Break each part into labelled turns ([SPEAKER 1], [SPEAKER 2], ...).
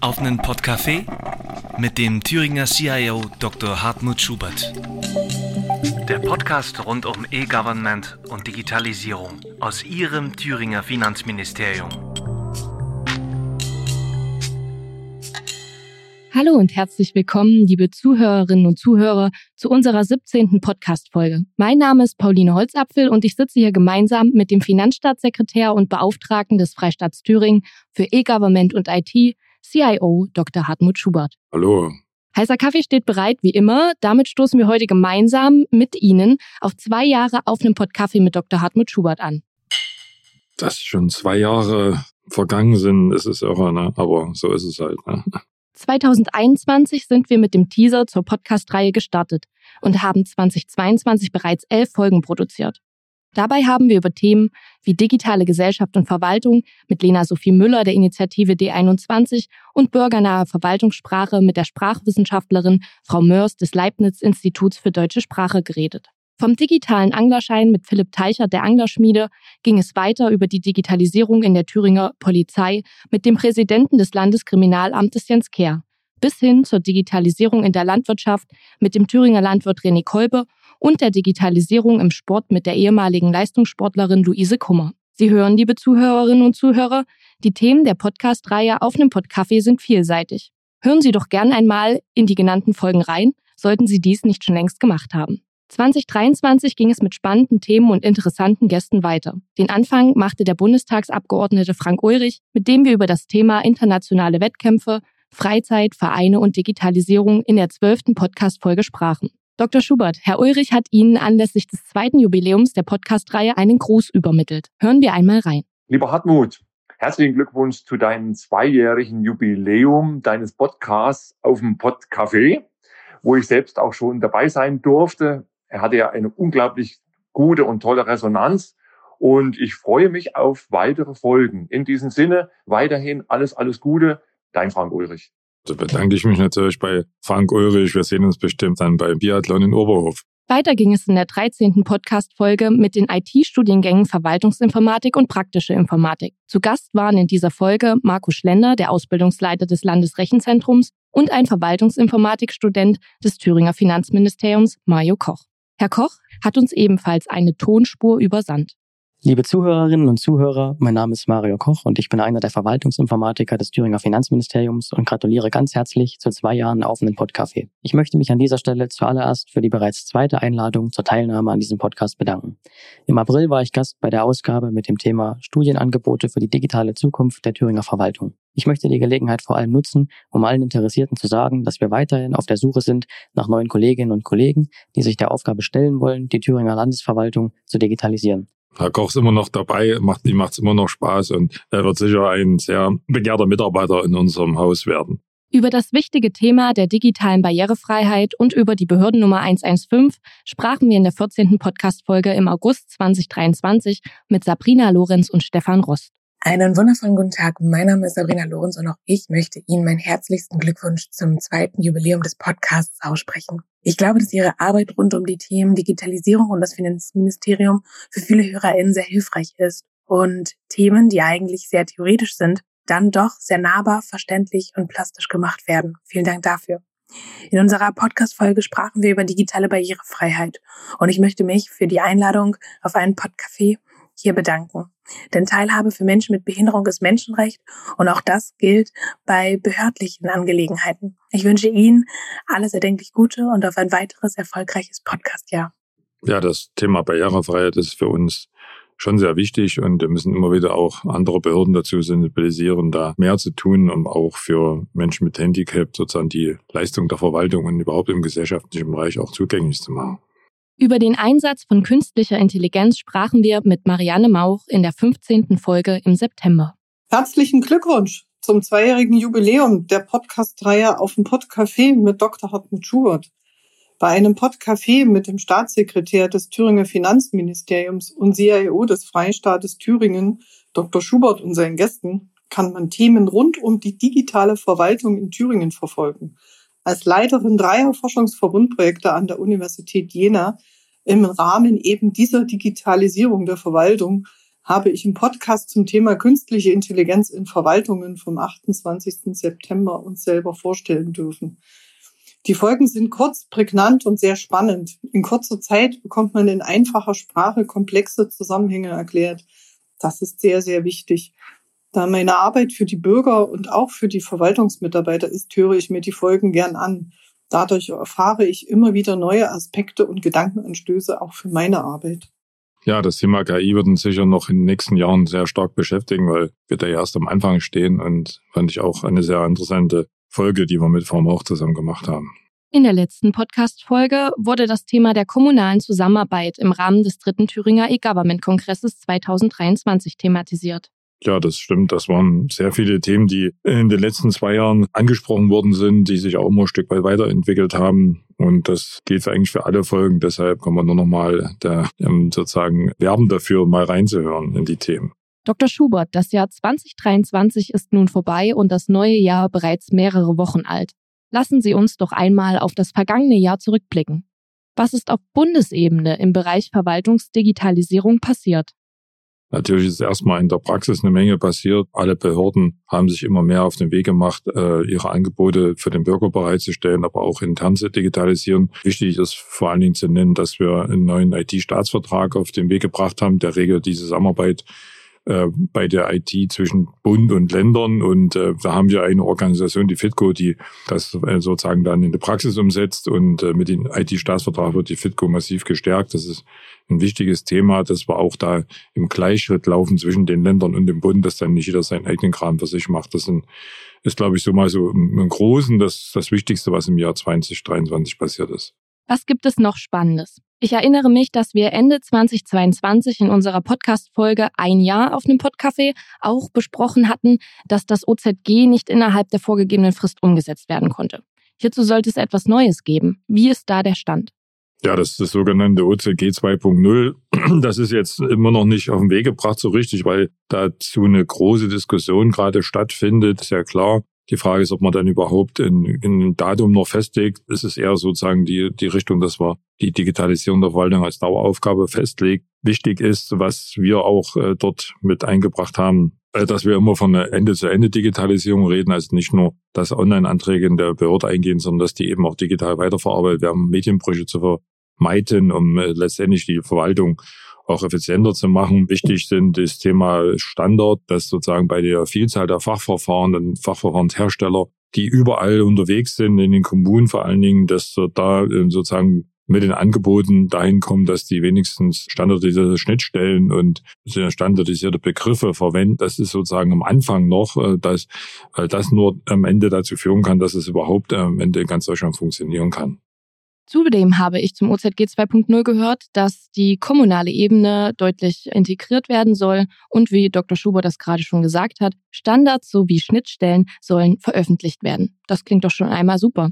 [SPEAKER 1] Auf einen Podcafé mit dem Thüringer CIO Dr. Hartmut Schubert. Der Podcast rund um E-Government und Digitalisierung aus Ihrem Thüringer Finanzministerium.
[SPEAKER 2] Hallo und herzlich willkommen, liebe Zuhörerinnen und Zuhörer, zu unserer 17. Podcast-Folge. Mein Name ist Pauline Holzapfel und ich sitze hier gemeinsam mit dem Finanzstaatssekretär und Beauftragten des Freistaats Thüringen für E-Government und IT, CIO Dr. Hartmut Schubert.
[SPEAKER 3] Hallo.
[SPEAKER 2] Heißer Kaffee steht bereit, wie immer. Damit stoßen wir heute gemeinsam mit Ihnen auf zwei Jahre auf einem Podcafé mit Dr. Hartmut Schubert an.
[SPEAKER 3] Dass schon zwei Jahre vergangen sind, ist es irre, ne? aber so ist es halt. Ne?
[SPEAKER 2] 2021 sind wir mit dem Teaser zur Podcast-Reihe gestartet und haben 2022 bereits elf Folgen produziert. Dabei haben wir über Themen wie digitale Gesellschaft und Verwaltung mit Lena Sophie Müller der Initiative D21 und bürgernahe Verwaltungssprache mit der Sprachwissenschaftlerin Frau Mörs des Leibniz-Instituts für deutsche Sprache geredet. Vom digitalen Anglerschein mit Philipp Teichert der Anglerschmiede ging es weiter über die Digitalisierung in der Thüringer Polizei mit dem Präsidenten des Landeskriminalamtes Jens Kehr bis hin zur Digitalisierung in der Landwirtschaft mit dem Thüringer Landwirt René Kolbe und der Digitalisierung im Sport mit der ehemaligen Leistungssportlerin Luise Kummer. Sie hören, liebe Zuhörerinnen und Zuhörer, die Themen der Podcast-Reihe auf einem Podcafé sind vielseitig. Hören Sie doch gern einmal in die genannten Folgen rein, sollten Sie dies nicht schon längst gemacht haben. 2023 ging es mit spannenden Themen und interessanten Gästen weiter. Den Anfang machte der Bundestagsabgeordnete Frank Ulrich, mit dem wir über das Thema internationale Wettkämpfe, Freizeit, Vereine und Digitalisierung in der zwölften Podcast-Folge sprachen. Dr. Schubert, Herr Ulrich hat Ihnen anlässlich des zweiten Jubiläums der Podcast-Reihe einen Gruß übermittelt. Hören wir einmal rein.
[SPEAKER 4] Lieber Hartmut, herzlichen Glückwunsch zu deinem zweijährigen Jubiläum deines Podcasts auf dem Podcafé, wo ich selbst auch schon dabei sein durfte. Er hatte ja eine unglaublich gute und tolle Resonanz und ich freue mich auf weitere Folgen. In diesem Sinne weiterhin alles, alles Gute. Dein Frank Ulrich.
[SPEAKER 3] Da bedanke ich mich natürlich bei Frank Ulrich. Wir sehen uns bestimmt dann beim Biathlon in Oberhof.
[SPEAKER 2] Weiter ging es in der 13. Podcast-Folge mit den IT-Studiengängen Verwaltungsinformatik und praktische Informatik. Zu Gast waren in dieser Folge Marco Schlender, der Ausbildungsleiter des Landesrechenzentrums, und ein Verwaltungsinformatikstudent des Thüringer Finanzministeriums, Mario Koch. Herr Koch hat uns ebenfalls eine Tonspur übersandt.
[SPEAKER 5] Liebe Zuhörerinnen und Zuhörer, mein Name ist Mario Koch und ich bin einer der Verwaltungsinformatiker des Thüringer Finanzministeriums und gratuliere ganz herzlich zu zwei Jahren offenen Podcafé. Ich möchte mich an dieser Stelle zuallererst für die bereits zweite Einladung zur Teilnahme an diesem Podcast bedanken. Im April war ich Gast bei der Ausgabe mit dem Thema Studienangebote für die digitale Zukunft der Thüringer Verwaltung. Ich möchte die Gelegenheit vor allem nutzen, um allen Interessierten zu sagen, dass wir weiterhin auf der Suche sind nach neuen Kolleginnen und Kollegen, die sich der Aufgabe stellen wollen, die Thüringer Landesverwaltung zu digitalisieren.
[SPEAKER 3] Herr Koch ist immer noch dabei, macht, ihm macht es immer noch Spaß und er wird sicher ein sehr begehrter Mitarbeiter in unserem Haus werden.
[SPEAKER 2] Über das wichtige Thema der digitalen Barrierefreiheit und über die Behördennummer 115 sprachen wir in der 14. Podcast-Folge im August 2023 mit Sabrina Lorenz und Stefan Rost.
[SPEAKER 6] Einen wundervollen guten Tag. Mein Name ist Sabrina Lorenz und auch ich möchte Ihnen meinen herzlichsten Glückwunsch zum zweiten Jubiläum des Podcasts aussprechen. Ich glaube, dass Ihre Arbeit rund um die Themen Digitalisierung und das Finanzministerium für viele HörerInnen sehr hilfreich ist und Themen, die eigentlich sehr theoretisch sind, dann doch sehr nahbar, verständlich und plastisch gemacht werden. Vielen Dank dafür. In unserer Podcast-Folge sprachen wir über digitale Barrierefreiheit und ich möchte mich für die Einladung auf einen Podcafé hier bedanken. Denn Teilhabe für Menschen mit Behinderung ist Menschenrecht und auch das gilt bei behördlichen Angelegenheiten. Ich wünsche Ihnen alles erdenklich Gute und auf ein weiteres erfolgreiches Podcastjahr.
[SPEAKER 3] Ja, das Thema Barrierefreiheit ist für uns schon sehr wichtig und wir müssen immer wieder auch andere Behörden dazu sensibilisieren, da mehr zu tun, um auch für Menschen mit Handicap sozusagen die Leistung der Verwaltung und überhaupt im gesellschaftlichen Bereich auch zugänglich zu machen.
[SPEAKER 2] Über den Einsatz von künstlicher Intelligenz sprachen wir mit Marianne Mauch in der 15. Folge im September.
[SPEAKER 7] Herzlichen Glückwunsch zum zweijährigen Jubiläum der Podcast-Reihe auf dem Podcafé mit Dr. Hartmut Schubert. Bei einem Podcafé mit dem Staatssekretär des Thüringer Finanzministeriums und CIO des Freistaates Thüringen, Dr. Schubert und seinen Gästen, kann man Themen rund um die digitale Verwaltung in Thüringen verfolgen als Leiterin dreier Forschungsverbundprojekte an der Universität Jena im Rahmen eben dieser Digitalisierung der Verwaltung habe ich im Podcast zum Thema künstliche Intelligenz in Verwaltungen vom 28. September uns selber vorstellen dürfen. Die Folgen sind kurz, prägnant und sehr spannend. In kurzer Zeit bekommt man in einfacher Sprache komplexe Zusammenhänge erklärt. Das ist sehr, sehr wichtig. Da meine Arbeit für die Bürger und auch für die Verwaltungsmitarbeiter ist, höre ich mir die Folgen gern an. Dadurch erfahre ich immer wieder neue Aspekte und Gedankenanstöße auch für meine Arbeit.
[SPEAKER 3] Ja, das Thema KI wird uns sicher noch in den nächsten Jahren sehr stark beschäftigen, weil wir da erst am Anfang stehen und fand ich auch eine sehr interessante Folge, die wir mit Form auch zusammen gemacht haben.
[SPEAKER 2] In der letzten Podcast-Folge wurde das Thema der kommunalen Zusammenarbeit im Rahmen des dritten Thüringer E-Government-Kongresses 2023 thematisiert.
[SPEAKER 3] Ja, das stimmt. Das waren sehr viele Themen, die in den letzten zwei Jahren angesprochen worden sind, die sich auch immer ein Stück weit weiterentwickelt haben. Und das gilt eigentlich für alle Folgen. Deshalb kann man nur noch mal da ähm, sozusagen werben dafür, mal reinzuhören in die Themen.
[SPEAKER 2] Dr. Schubert, das Jahr 2023 ist nun vorbei und das neue Jahr bereits mehrere Wochen alt. Lassen Sie uns doch einmal auf das vergangene Jahr zurückblicken. Was ist auf Bundesebene im Bereich Verwaltungsdigitalisierung passiert?
[SPEAKER 3] Natürlich ist erstmal in der Praxis eine Menge passiert. Alle Behörden haben sich immer mehr auf den Weg gemacht, äh, ihre Angebote für den Bürger bereitzustellen, aber auch intern zu digitalisieren. Wichtig ist vor allen Dingen zu nennen, dass wir einen neuen IT-Staatsvertrag auf den Weg gebracht haben, der regelt diese Zusammenarbeit äh, bei der IT zwischen Bund und Ländern. Und äh, da haben wir eine Organisation, die FITCO, die das äh, sozusagen dann in die Praxis umsetzt. Und äh, mit dem IT-Staatsvertrag wird die FITCO massiv gestärkt. Das ist ein wichtiges Thema, dass wir auch da im Gleichschritt laufen zwischen den Ländern und dem Bund, dass dann nicht jeder seinen eigenen Kram für sich macht. Das sind, ist, glaube ich, so mal so im Großen das, das Wichtigste, was im Jahr 2023 passiert ist.
[SPEAKER 2] Was gibt es noch Spannendes? Ich erinnere mich, dass wir Ende 2022 in unserer Podcast-Folge Ein Jahr auf dem Podcafé auch besprochen hatten, dass das OZG nicht innerhalb der vorgegebenen Frist umgesetzt werden konnte. Hierzu sollte es etwas Neues geben. Wie ist da der Stand?
[SPEAKER 3] Ja, das ist das sogenannte OZG 2.0. Das ist jetzt immer noch nicht auf den Weg gebracht so richtig, weil dazu eine große Diskussion gerade stattfindet. Ist ja klar, die Frage ist, ob man dann überhaupt ein, Datum noch festlegt. Es ist eher sozusagen die, die Richtung, dass wir die Digitalisierung der Verwaltung als Daueraufgabe festlegt. Wichtig ist, was wir auch äh, dort mit eingebracht haben, äh, dass wir immer von einer Ende-zu-Ende-Digitalisierung reden, also nicht nur, dass Online-Anträge in der Behörde eingehen, sondern dass die eben auch digital weiterverarbeitet werden, Medienbrüche zu vermeiden, um äh, letztendlich die Verwaltung auch effizienter zu machen. Wichtig sind das Thema Standard, dass sozusagen bei der Vielzahl der Fachverfahren und Fachverfahrenshersteller, die überall unterwegs sind, in den Kommunen vor allen Dingen, dass da äh, sozusagen mit den Angeboten dahin kommen, dass die wenigstens standardisierte Schnittstellen und standardisierte Begriffe verwenden. Das ist sozusagen am Anfang noch, äh, dass, das nur am Ende dazu führen kann, dass es überhaupt am Ende in ganz Deutschland funktionieren kann.
[SPEAKER 2] Zudem habe ich zum OZG 2.0 gehört, dass die kommunale Ebene deutlich integriert werden soll und wie Dr. Schubert das gerade schon gesagt hat, Standards sowie Schnittstellen sollen veröffentlicht werden. Das klingt doch schon einmal super.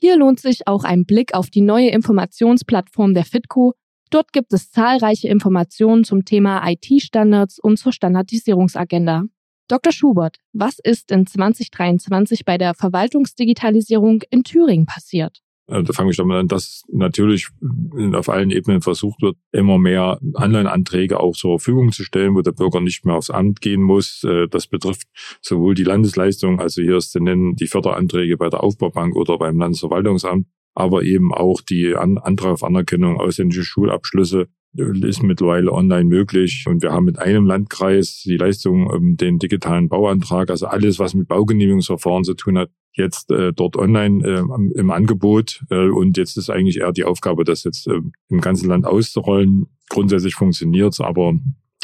[SPEAKER 2] Hier lohnt sich auch ein Blick auf die neue Informationsplattform der FITCO. Dort gibt es zahlreiche Informationen zum Thema IT-Standards und zur Standardisierungsagenda. Dr. Schubert, was ist in 2023 bei der Verwaltungsdigitalisierung in Thüringen passiert?
[SPEAKER 3] Äh, da fange ich damit an, dass natürlich auf allen Ebenen versucht wird, immer mehr Online-Anträge auch zur Verfügung zu stellen, wo der Bürger nicht mehr aufs Amt gehen muss. Äh, das betrifft sowohl die Landesleistung, also hier ist zu nennen die Förderanträge bei der Aufbaubank oder beim Landesverwaltungsamt, aber eben auch die Antrag auf Anerkennung ausländischer Schulabschlüsse ist mittlerweile online möglich. Und wir haben mit einem Landkreis die Leistung, ähm, den digitalen Bauantrag, also alles, was mit Baugenehmigungsverfahren zu tun hat, jetzt äh, dort online äh, im Angebot. Äh, und jetzt ist eigentlich eher die Aufgabe, das jetzt äh, im ganzen Land auszurollen. Grundsätzlich funktioniert aber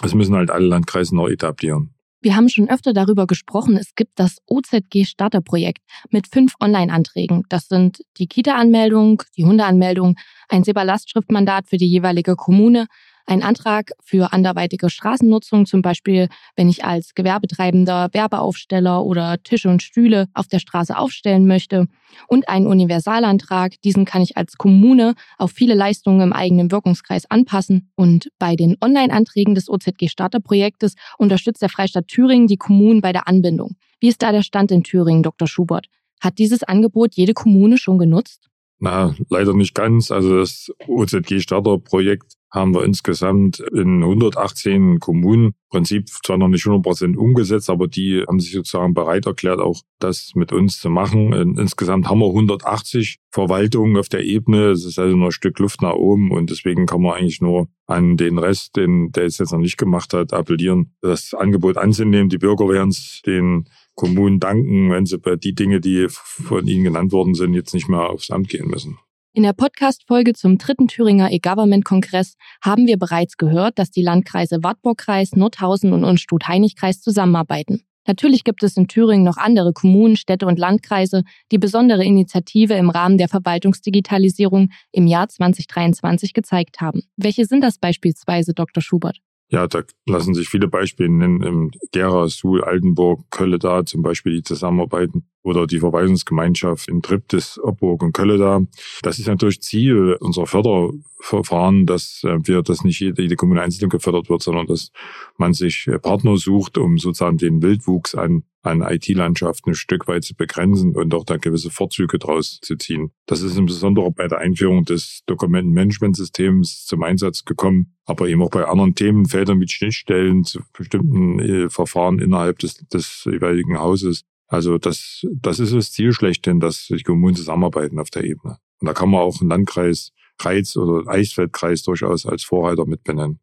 [SPEAKER 3] es müssen halt alle Landkreise noch etablieren.
[SPEAKER 2] Wir haben schon öfter darüber gesprochen. Es gibt das OZG Starterprojekt mit fünf Online-Anträgen. Das sind die Kita-Anmeldung, die Hundeanmeldung, ein SEPA-Lastschriftmandat für die jeweilige Kommune, ein Antrag für anderweitige Straßennutzung, zum Beispiel wenn ich als Gewerbetreibender Werbeaufsteller oder Tische und Stühle auf der Straße aufstellen möchte und einen Universalantrag. Diesen kann ich als Kommune auf viele Leistungen im eigenen Wirkungskreis anpassen. Und bei den Online-Anträgen des OZG Starterprojektes unterstützt der Freistaat Thüringen die Kommunen bei der Anbindung. Wie ist da der Stand in Thüringen, Dr. Schubert? Hat dieses Angebot jede Kommune schon genutzt?
[SPEAKER 3] Na, leider nicht ganz. Also das OZG Starterprojekt haben wir insgesamt in 118 Kommunen im Prinzip zwar noch nicht 100 Prozent umgesetzt, aber die haben sich sozusagen bereit erklärt, auch das mit uns zu machen. Insgesamt haben wir 180 Verwaltungen auf der Ebene. Es ist also noch ein Stück Luft nach oben und deswegen kann man eigentlich nur an den Rest, den der es jetzt noch nicht gemacht hat, appellieren, das Angebot anzunehmen. Die Bürger werden es den Kommunen danken, wenn sie bei die Dinge, die von ihnen genannt worden sind, jetzt nicht mehr aufs Amt gehen müssen.
[SPEAKER 2] In der Podcast-Folge zum dritten Thüringer E-Government-Kongress haben wir bereits gehört, dass die Landkreise Wartburg-Kreis, Nordhausen und Unstrut-Heinig-Kreis zusammenarbeiten. Natürlich gibt es in Thüringen noch andere Kommunen, Städte und Landkreise, die besondere Initiative im Rahmen der Verwaltungsdigitalisierung im Jahr 2023 gezeigt haben. Welche sind das beispielsweise, Dr. Schubert?
[SPEAKER 3] Ja, da lassen sich viele Beispiele nennen. Im Gera, Suhl, Altenburg, Kölle da zum Beispiel, die zusammenarbeiten oder die Verwaltungsgemeinschaft in Triptis, Obburg und Kölle da. Das ist natürlich Ziel unserer Förderverfahren, dass äh, wir, dass nicht jede, jede Kommune einzeln gefördert wird, sondern dass man sich äh, Partner sucht, um sozusagen den Wildwuchs an, an IT-Landschaften ein Stück weit zu begrenzen und auch da gewisse Vorzüge draus zu ziehen. Das ist insbesondere bei der Einführung des Dokumentenmanagementsystems zum Einsatz gekommen, aber eben auch bei anderen Themenfeldern mit Schnittstellen zu bestimmten äh, Verfahren innerhalb des, des jeweiligen Hauses also das, das ist das Ziel schlechthin, dass die Kommunen zusammenarbeiten auf der Ebene. Und da kann man auch einen Landkreis Reiz- oder Eichsfeldkreis durchaus als Vorreiter mit benennen.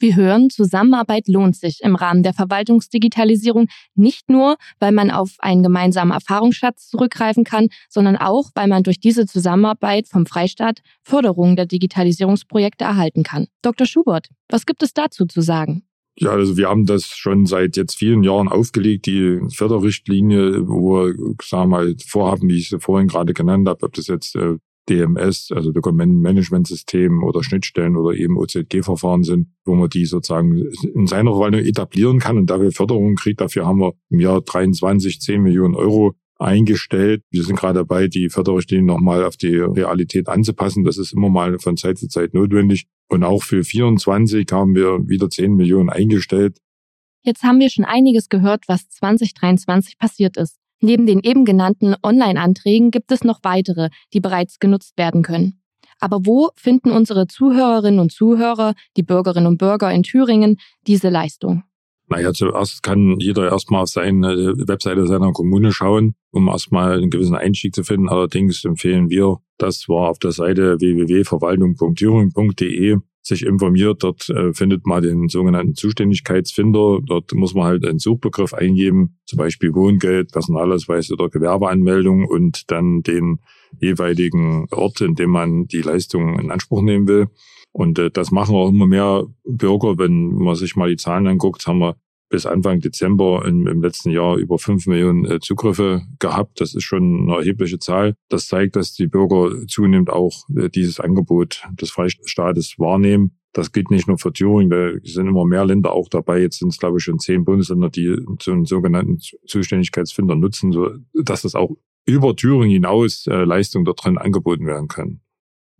[SPEAKER 2] Wir hören, Zusammenarbeit lohnt sich im Rahmen der Verwaltungsdigitalisierung nicht nur, weil man auf einen gemeinsamen Erfahrungsschatz zurückgreifen kann, sondern auch, weil man durch diese Zusammenarbeit vom Freistaat Förderungen der Digitalisierungsprojekte erhalten kann. Dr. Schubert, was gibt es dazu zu sagen?
[SPEAKER 3] Ja, also wir haben das schon seit jetzt vielen Jahren aufgelegt, die Förderrichtlinie, wo wir, sagen wir mal, Vorhaben, wie ich sie vorhin gerade genannt habe, ob das jetzt äh, DMS, also Dokumentenmanagementsystem oder Schnittstellen oder eben OZG-Verfahren sind, wo man die sozusagen in seiner Verwaltung etablieren kann und dafür Förderung kriegt. Dafür haben wir im Jahr 23 10 Millionen Euro eingestellt. Wir sind gerade dabei, die Förderrichtlinie nochmal auf die Realität anzupassen. Das ist immer mal von Zeit zu Zeit notwendig. Und auch für 24 haben wir wieder 10 Millionen eingestellt.
[SPEAKER 2] Jetzt haben wir schon einiges gehört, was 2023 passiert ist. Neben den eben genannten Online-Anträgen gibt es noch weitere, die bereits genutzt werden können. Aber wo finden unsere Zuhörerinnen und Zuhörer, die Bürgerinnen und Bürger in Thüringen, diese Leistung?
[SPEAKER 3] Naja, zuerst kann jeder erstmal auf seine Webseite seiner Kommune schauen, um erstmal einen gewissen Einstieg zu finden. Allerdings empfehlen wir, das war auf der Seite www.verwaltung.thüringen.de sich informiert. Dort äh, findet man den sogenannten Zuständigkeitsfinder. Dort muss man halt einen Suchbegriff eingeben, zum Beispiel Wohngeld, Personalausweis oder Gewerbeanmeldung und dann den jeweiligen Ort, in dem man die Leistung in Anspruch nehmen will. Und äh, das machen auch immer mehr Bürger. Wenn man sich mal die Zahlen anguckt, haben wir bis Anfang Dezember im, im letzten Jahr über fünf Millionen äh, Zugriffe gehabt. Das ist schon eine erhebliche Zahl. Das zeigt, dass die Bürger zunehmend auch äh, dieses Angebot des Freistaates wahrnehmen. Das gilt nicht nur für Thüringen, da sind immer mehr Länder auch dabei. Jetzt sind es, glaube ich, schon zehn Bundesländer, die so einen sogenannten Zuständigkeitsfinder nutzen, so dass das auch über Thüringen hinaus äh, Leistungen dort drin angeboten werden können.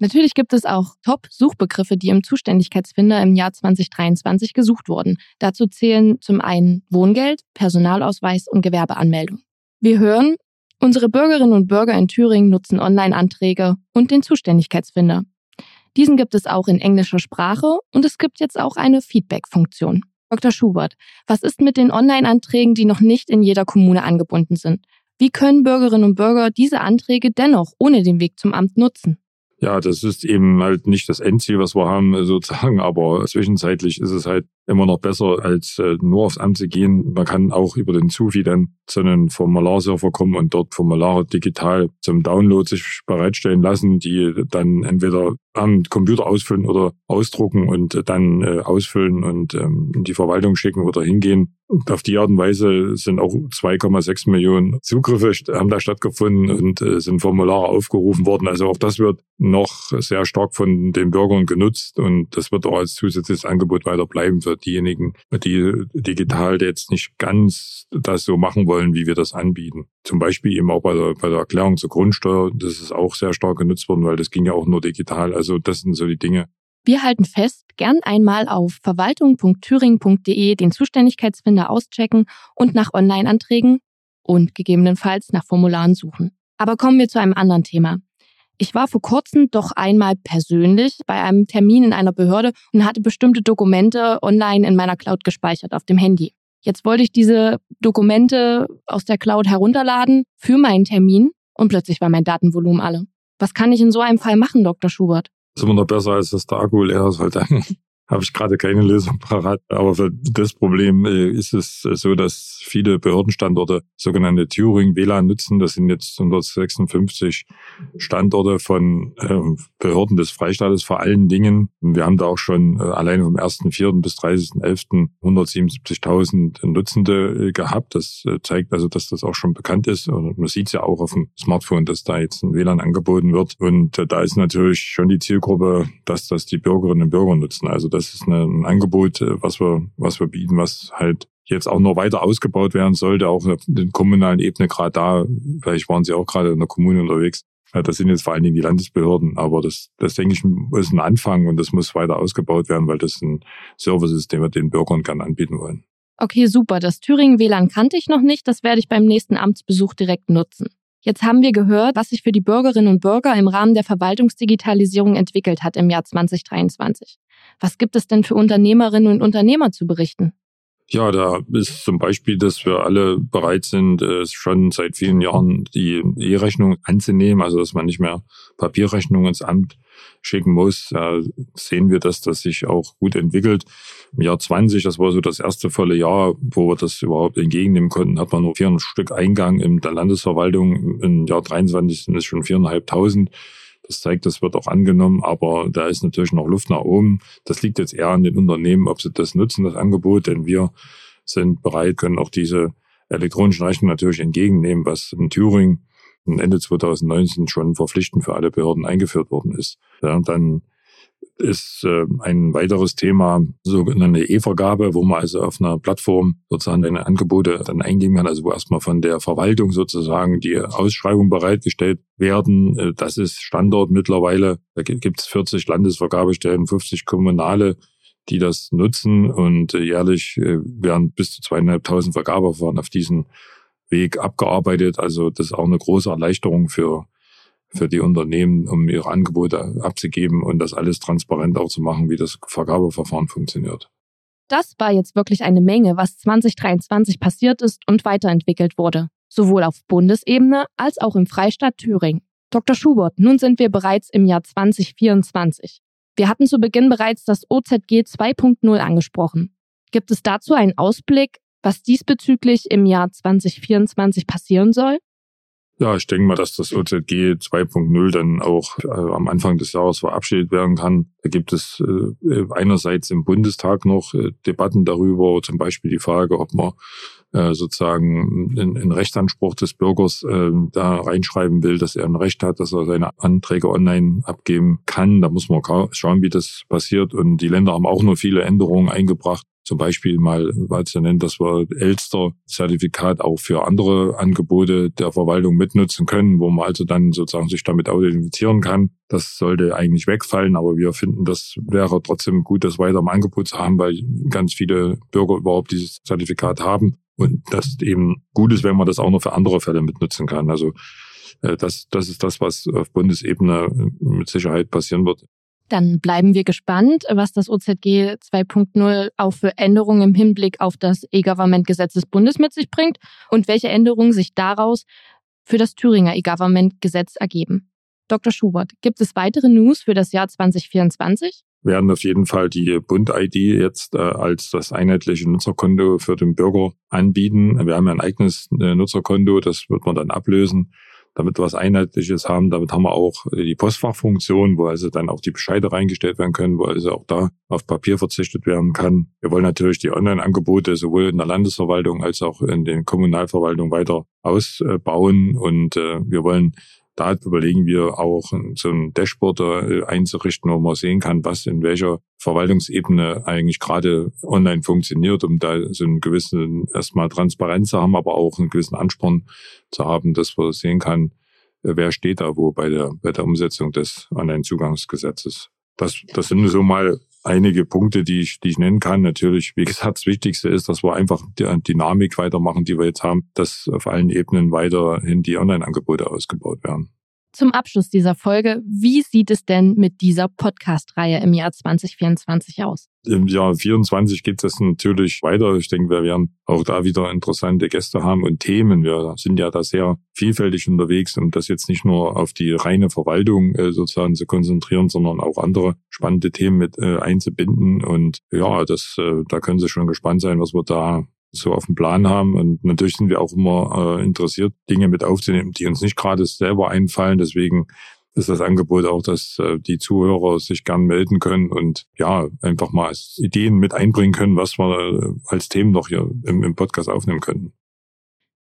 [SPEAKER 2] Natürlich gibt es auch Top-Suchbegriffe, die im Zuständigkeitsfinder im Jahr 2023 gesucht wurden. Dazu zählen zum einen Wohngeld, Personalausweis und Gewerbeanmeldung. Wir hören, unsere Bürgerinnen und Bürger in Thüringen nutzen Online-Anträge und den Zuständigkeitsfinder. Diesen gibt es auch in englischer Sprache und es gibt jetzt auch eine Feedback-Funktion. Dr. Schubert, was ist mit den Online-Anträgen, die noch nicht in jeder Kommune angebunden sind? Wie können Bürgerinnen und Bürger diese Anträge dennoch ohne den Weg zum Amt nutzen?
[SPEAKER 3] Ja, das ist eben halt nicht das Endziel, was wir haben, sozusagen, aber zwischenzeitlich ist es halt immer noch besser, als äh, nur aufs Amt zu gehen. Man kann auch über den Zufi dann zu einem Formularserver kommen und dort Formulare digital zum Download sich bereitstellen lassen, die dann entweder am Computer ausfüllen oder ausdrucken und dann äh, ausfüllen und ähm, in die Verwaltung schicken oder hingehen. Und auf die Art und Weise sind auch 2,6 Millionen Zugriffe haben da stattgefunden und äh, sind Formulare aufgerufen worden. Also auch das wird noch sehr stark von den Bürgern genutzt und das wird auch als zusätzliches Angebot weiter bleiben für diejenigen, die digital jetzt nicht ganz das so machen wollen, wie wir das anbieten. Zum Beispiel eben auch bei der, bei der Erklärung zur Grundsteuer, das ist auch sehr stark genutzt worden, weil das ging ja auch nur digital. Also das sind so die Dinge.
[SPEAKER 2] Wir halten fest, gern einmal auf verwaltung.thüringen.de den Zuständigkeitsfinder auschecken und nach Online-Anträgen und gegebenenfalls nach Formularen suchen. Aber kommen wir zu einem anderen Thema. Ich war vor kurzem doch einmal persönlich bei einem Termin in einer Behörde und hatte bestimmte Dokumente online in meiner Cloud gespeichert auf dem Handy. Jetzt wollte ich diese Dokumente aus der Cloud herunterladen für meinen Termin und plötzlich war mein Datenvolumen alle. Was kann ich in so einem Fall machen, Dr. Schubert?
[SPEAKER 3] Das ist immer noch besser, als dass der Akku leer ist, weil dann habe ich gerade keine Lösung parat. Aber für das Problem äh, ist es äh, so, dass viele Behördenstandorte sogenannte Turing WLAN nutzen. Das sind jetzt 156 Standorte von ähm, Behörden des Freistaates vor allen Dingen. Wir haben da auch schon äh, allein vom 1.4. bis 30.11. 177.000 Nutzende gehabt. Das zeigt also, dass das auch schon bekannt ist. Und man sieht es ja auch auf dem Smartphone, dass da jetzt ein WLAN angeboten wird. Und da ist natürlich schon die Zielgruppe, dass das die Bürgerinnen und Bürger nutzen. Also das ist ein Angebot, äh, was wir, was wir bieten, was halt jetzt auch noch weiter ausgebaut werden sollte, auch auf der kommunalen Ebene gerade da. Vielleicht waren Sie auch gerade in der Kommune unterwegs. Das sind jetzt vor allen Dingen die Landesbehörden, aber das, das denke ich, ist ein Anfang und das muss weiter ausgebaut werden, weil das ein Service ist, den wir den Bürgern gerne anbieten wollen.
[SPEAKER 2] Okay, super. Das Thüringen WLAN kannte ich noch nicht. Das werde ich beim nächsten Amtsbesuch direkt nutzen. Jetzt haben wir gehört, was sich für die Bürgerinnen und Bürger im Rahmen der Verwaltungsdigitalisierung entwickelt hat im Jahr 2023. Was gibt es denn für Unternehmerinnen und Unternehmer zu berichten?
[SPEAKER 3] Ja, da ist zum Beispiel, dass wir alle bereit sind, schon seit vielen Jahren die E-Rechnung anzunehmen, also dass man nicht mehr Papierrechnung ins Amt schicken muss. Da sehen wir, dass das sich auch gut entwickelt. Im Jahr 20, das war so das erste volle Jahr, wo wir das überhaupt entgegennehmen konnten, hat man nur 400 Stück Eingang in der Landesverwaltung. Im Jahr 23 sind es schon 4.500. Das zeigt, das wird auch angenommen, aber da ist natürlich noch Luft nach oben. Das liegt jetzt eher an den Unternehmen, ob sie das nutzen, das Angebot, denn wir sind bereit, können auch diese elektronischen Rechnungen natürlich entgegennehmen, was in Thüringen Ende 2019 schon verpflichtend für alle Behörden eingeführt worden ist. Ja, dann ist äh, ein weiteres Thema sogenannte E-Vergabe, wo man also auf einer Plattform sozusagen seine Angebote dann eingeben kann, also wo erstmal von der Verwaltung sozusagen die Ausschreibung bereitgestellt werden. Äh, das ist Standort mittlerweile. Da gibt es 40 Landesvergabestellen, 50 kommunale, die das nutzen und äh, jährlich äh, werden bis zu zweieinhalbtausend Vergabeverfahren auf diesen Weg abgearbeitet. Also das ist auch eine große Erleichterung für für die Unternehmen, um ihre Angebote abzugeben und das alles transparent auch zu machen, wie das Vergabeverfahren funktioniert.
[SPEAKER 2] Das war jetzt wirklich eine Menge, was 2023 passiert ist und weiterentwickelt wurde, sowohl auf Bundesebene als auch im Freistaat Thüringen. Dr. Schubert, nun sind wir bereits im Jahr 2024. Wir hatten zu Beginn bereits das OZG 2.0 angesprochen. Gibt es dazu einen Ausblick, was diesbezüglich im Jahr 2024 passieren soll?
[SPEAKER 3] Ja, ich denke mal, dass das OZG 2.0 dann auch äh, am Anfang des Jahres verabschiedet werden kann. Da gibt es äh, einerseits im Bundestag noch äh, Debatten darüber, zum Beispiel die Frage, ob man äh, sozusagen einen Rechtsanspruch des Bürgers äh, da reinschreiben will, dass er ein Recht hat, dass er seine Anträge online abgeben kann. Da muss man schauen, wie das passiert. Und die Länder haben auch noch viele Änderungen eingebracht zum Beispiel mal, ja nennt, dass wir Elster-Zertifikat auch für andere Angebote der Verwaltung mitnutzen können, wo man also dann sozusagen sich damit identifizieren kann. Das sollte eigentlich wegfallen, aber wir finden, das wäre trotzdem gut, das weiter im Angebot zu haben, weil ganz viele Bürger überhaupt dieses Zertifikat haben und das eben gut ist, wenn man das auch noch für andere Fälle mitnutzen kann. Also äh, das, das ist das, was auf Bundesebene mit Sicherheit passieren wird.
[SPEAKER 2] Dann bleiben wir gespannt, was das OZG 2.0 auch für Änderungen im Hinblick auf das E-Government-Gesetz des Bundes mit sich bringt und welche Änderungen sich daraus für das Thüringer E-Government-Gesetz ergeben. Dr. Schubert, gibt es weitere News für das Jahr 2024?
[SPEAKER 3] Wir werden auf jeden Fall die Bund-ID jetzt äh, als das einheitliche Nutzerkonto für den Bürger anbieten. Wir haben ja ein eigenes äh, Nutzerkonto, das wird man dann ablösen damit wir was Einheitliches haben. Damit haben wir auch die Postfachfunktion, wo also dann auch die Bescheide reingestellt werden können, wo also auch da auf Papier verzichtet werden kann. Wir wollen natürlich die Online-Angebote sowohl in der Landesverwaltung als auch in den Kommunalverwaltungen weiter ausbauen und äh, wir wollen da überlegen wir auch so ein Dashboard äh, einzurichten, wo man sehen kann, was in welcher Verwaltungsebene eigentlich gerade online funktioniert, um da so einen gewissen erstmal Transparenz zu haben, aber auch einen gewissen Ansporn zu haben, dass man sehen kann, äh, wer steht da wo bei der, bei der Umsetzung des Online-Zugangsgesetzes. Das, das sind so mal einige Punkte, die ich, die ich nennen kann. Natürlich, wie gesagt, das Wichtigste ist, dass wir einfach die Dynamik weitermachen, die wir jetzt haben, dass auf allen Ebenen weiterhin die Online-Angebote ausgebaut werden.
[SPEAKER 2] Zum Abschluss dieser Folge, wie sieht es denn mit dieser Podcast-Reihe im Jahr 2024 aus?
[SPEAKER 3] Im Jahr 24 geht es natürlich weiter. Ich denke, wir werden auch da wieder interessante Gäste haben und Themen. Wir sind ja da sehr vielfältig unterwegs, um das jetzt nicht nur auf die reine Verwaltung äh, sozusagen zu konzentrieren, sondern auch andere spannende Themen mit äh, einzubinden. Und ja, das, äh, da können Sie schon gespannt sein, was wir da so auf dem Plan haben. Und natürlich sind wir auch immer äh, interessiert, Dinge mit aufzunehmen, die uns nicht gerade selber einfallen. Deswegen ist das Angebot auch, dass äh, die Zuhörer sich gern melden können und ja, einfach mal Ideen mit einbringen können, was wir äh, als Themen noch hier im, im Podcast aufnehmen könnten.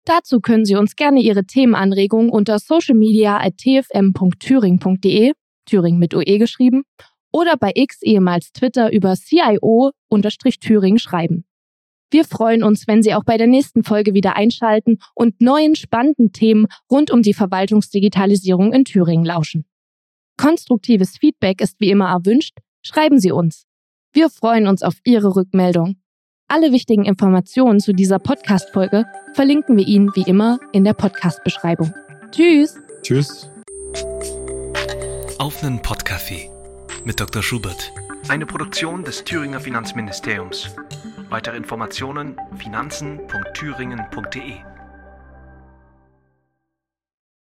[SPEAKER 2] Dazu können Sie uns gerne Ihre Themenanregungen unter socialmedia.tfm.thüring.de, Thüring mit OE geschrieben, oder bei X ehemals Twitter über CIO-Thüring schreiben. Wir freuen uns, wenn Sie auch bei der nächsten Folge wieder einschalten und neuen spannenden Themen rund um die Verwaltungsdigitalisierung in Thüringen lauschen. Konstruktives Feedback ist wie immer erwünscht. Schreiben Sie uns. Wir freuen uns auf Ihre Rückmeldung. Alle wichtigen Informationen zu dieser Podcast-Folge verlinken wir Ihnen wie immer in der Podcast-Beschreibung. Tschüss.
[SPEAKER 3] Tschüss.
[SPEAKER 1] Auf einen Podcafé mit Dr. Schubert. Eine Produktion des Thüringer Finanzministeriums. Weitere Informationen finanzen.thüringen.de